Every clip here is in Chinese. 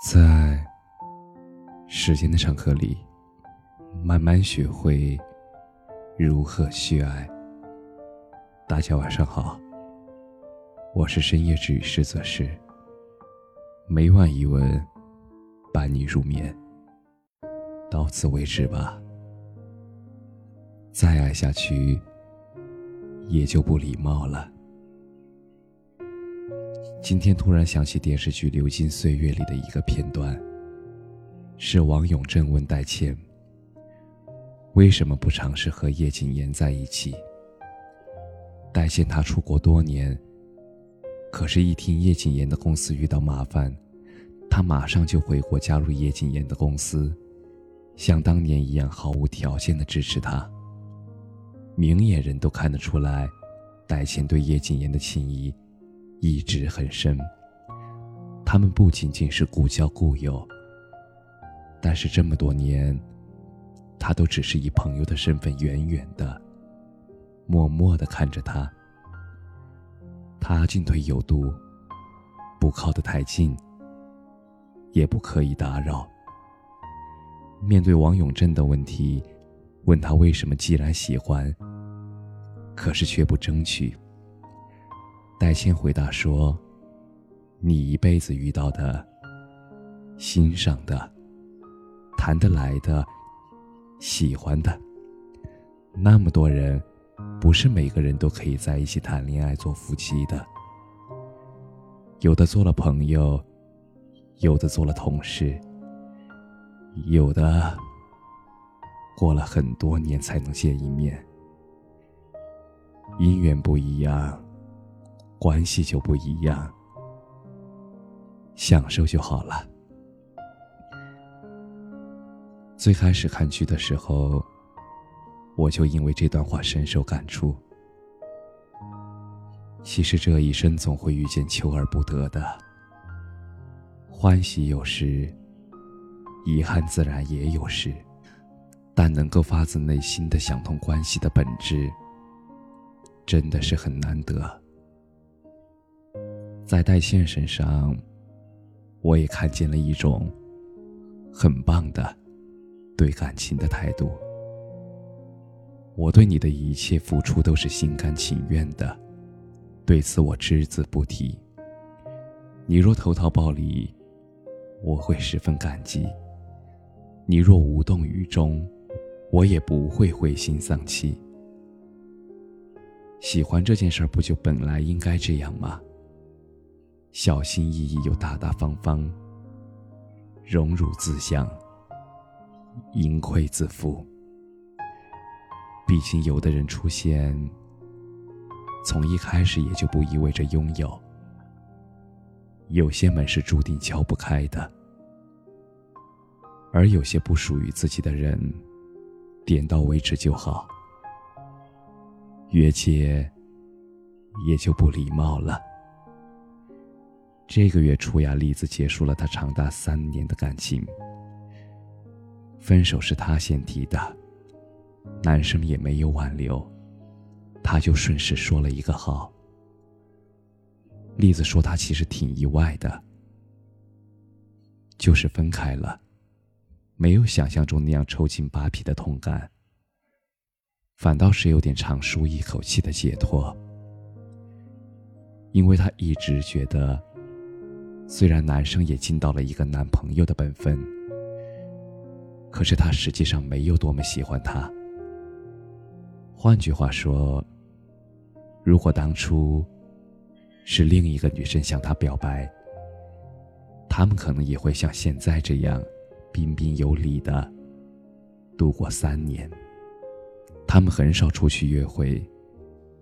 在时间的长河里，慢慢学会如何去爱。大家晚上好，我是深夜治愈师泽师，每晚一文伴你入眠。到此为止吧，再爱下去也就不礼貌了。今天突然想起电视剧《流金岁月》里的一个片段，是王永正问戴倩：“为什么不尝试和叶谨言在一起？”戴倩她出国多年，可是，一听叶谨言的公司遇到麻烦，她马上就回国加入叶谨言的公司，像当年一样毫无条件的支持他。明眼人都看得出来，戴倩对叶谨言的情谊。一直很深。他们不仅仅是故交故友，但是这么多年，他都只是以朋友的身份远远的、默默的看着他。他进退有度，不靠得太近，也不刻意打扰。面对王永正的问题，问他为什么既然喜欢，可是却不争取。戴谦回答说：“你一辈子遇到的、欣赏的、谈得来的、喜欢的，那么多人，不是每个人都可以在一起谈恋爱、做夫妻的。有的做了朋友，有的做了同事，有的过了很多年才能见一面。姻缘不一样。”关系就不一样，享受就好了。最开始看剧的时候，我就因为这段话深受感触。其实这一生总会遇见求而不得的，欢喜有时，遗憾自然也有时，但能够发自内心的想通关系的本质，真的是很难得。在戴倩身上，我也看见了一种很棒的对感情的态度。我对你的一切付出都是心甘情愿的，对此我只字不提。你若投桃报李，我会十分感激；你若无动于衷，我也不会灰心丧气。喜欢这件事儿，不就本来应该这样吗？小心翼翼又大大方方，荣辱自享，盈亏自负。毕竟，有的人出现，从一开始也就不意味着拥有。有些门是注定敲不开的，而有些不属于自己的人，点到为止就好，越界也就不礼貌了。这个月初呀，栗子结束了她长达三年的感情。分手是她先提的，男生也没有挽留，她就顺势说了一个好。栗子说她其实挺意外的，就是分开了，没有想象中那样抽筋扒皮的痛感，反倒是有点长舒一口气的解脱，因为她一直觉得。虽然男生也尽到了一个男朋友的本分，可是他实际上没有多么喜欢她。换句话说，如果当初是另一个女生向他表白，他们可能也会像现在这样彬彬有礼的度过三年。他们很少出去约会，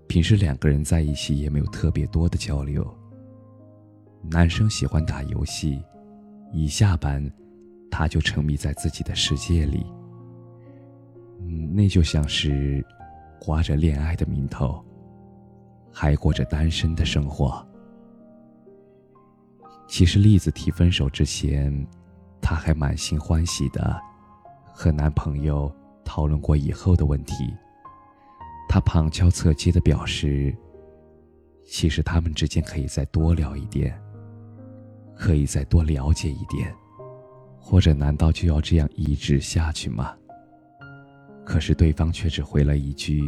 平时两个人在一起也没有特别多的交流。男生喜欢打游戏，一下班，他就沉迷在自己的世界里。嗯，那就像是挂着恋爱的名头，还过着单身的生活。其实，栗子提分手之前，她还满心欢喜的和男朋友讨论过以后的问题。她旁敲侧击的表示，其实他们之间可以再多聊一点。可以再多了解一点，或者难道就要这样一直下去吗？可是对方却只回了一句：“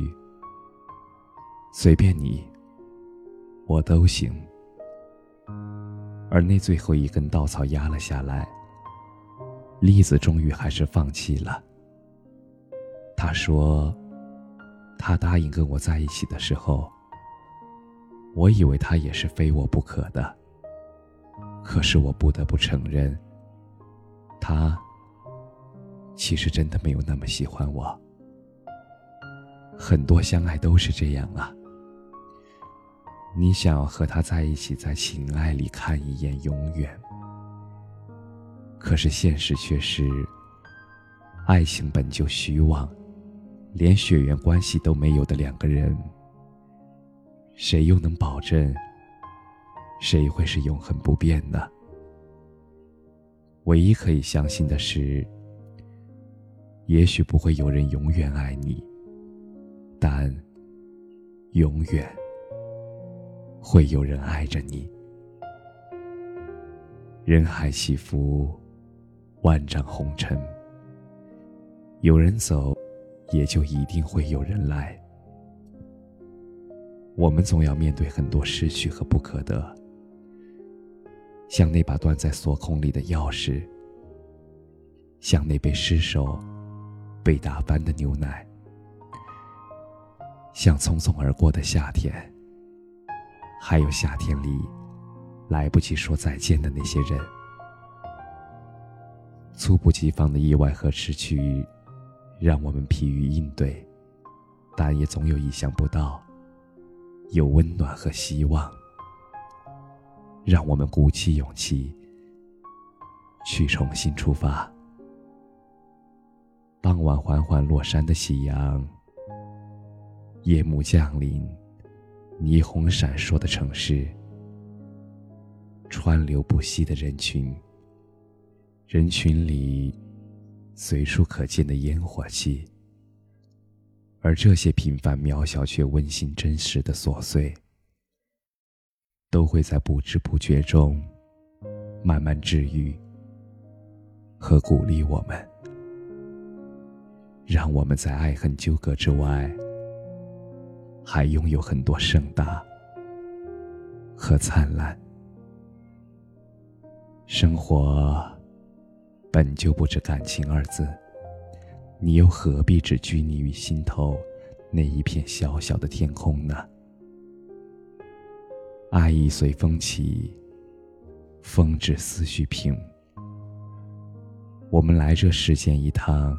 随便你，我都行。”而那最后一根稻草压了下来，栗子终于还是放弃了。他说：“他答应跟我在一起的时候，我以为他也是非我不可的。可是我不得不承认，他其实真的没有那么喜欢我。很多相爱都是这样啊。”你想要和他在一起，在情爱里看一眼永远。可是现实却是，爱情本就虚妄，连血缘关系都没有的两个人，谁又能保证谁会是永恒不变呢？唯一可以相信的是，也许不会有人永远爱你，但永远。会有人爱着你。人海起伏，万丈红尘。有人走，也就一定会有人来。我们总要面对很多失去和不可得，像那把断在锁孔里的钥匙，像那杯失手被打翻的牛奶，像匆匆而过的夏天。还有夏天里，来不及说再见的那些人，猝不及防的意外和失去，让我们疲于应对，但也总有意想不到，有温暖和希望，让我们鼓起勇气去重新出发。傍晚缓缓落山的夕阳，夜幕降临。霓虹闪烁的城市，川流不息的人群。人群里，随处可见的烟火气。而这些平凡渺小却温馨真实的琐碎，都会在不知不觉中，慢慢治愈和鼓励我们，让我们在爱恨纠葛之外。还拥有很多盛大和灿烂。生活本就不止感情二字，你又何必只拘泥于心头那一片小小的天空呢？爱意随风起，风止思绪平。我们来这世间一趟，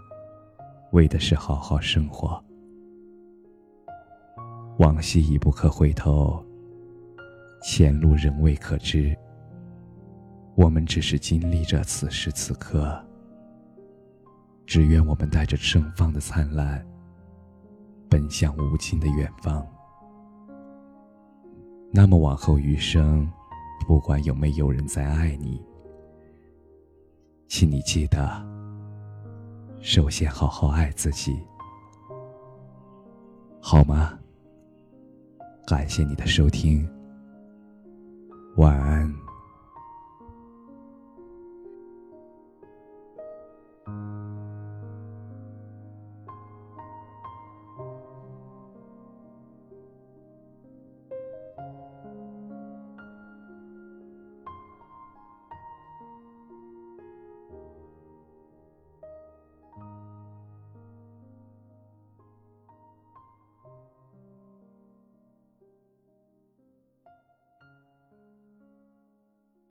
为的是好好生活。往昔已不可回头，前路仍未可知。我们只是经历着此时此刻，只愿我们带着盛放的灿烂，奔向无尽的远方。那么往后余生，不管有没有人在爱你，请你记得，首先好好爱自己，好吗？感谢你的收听，晚安。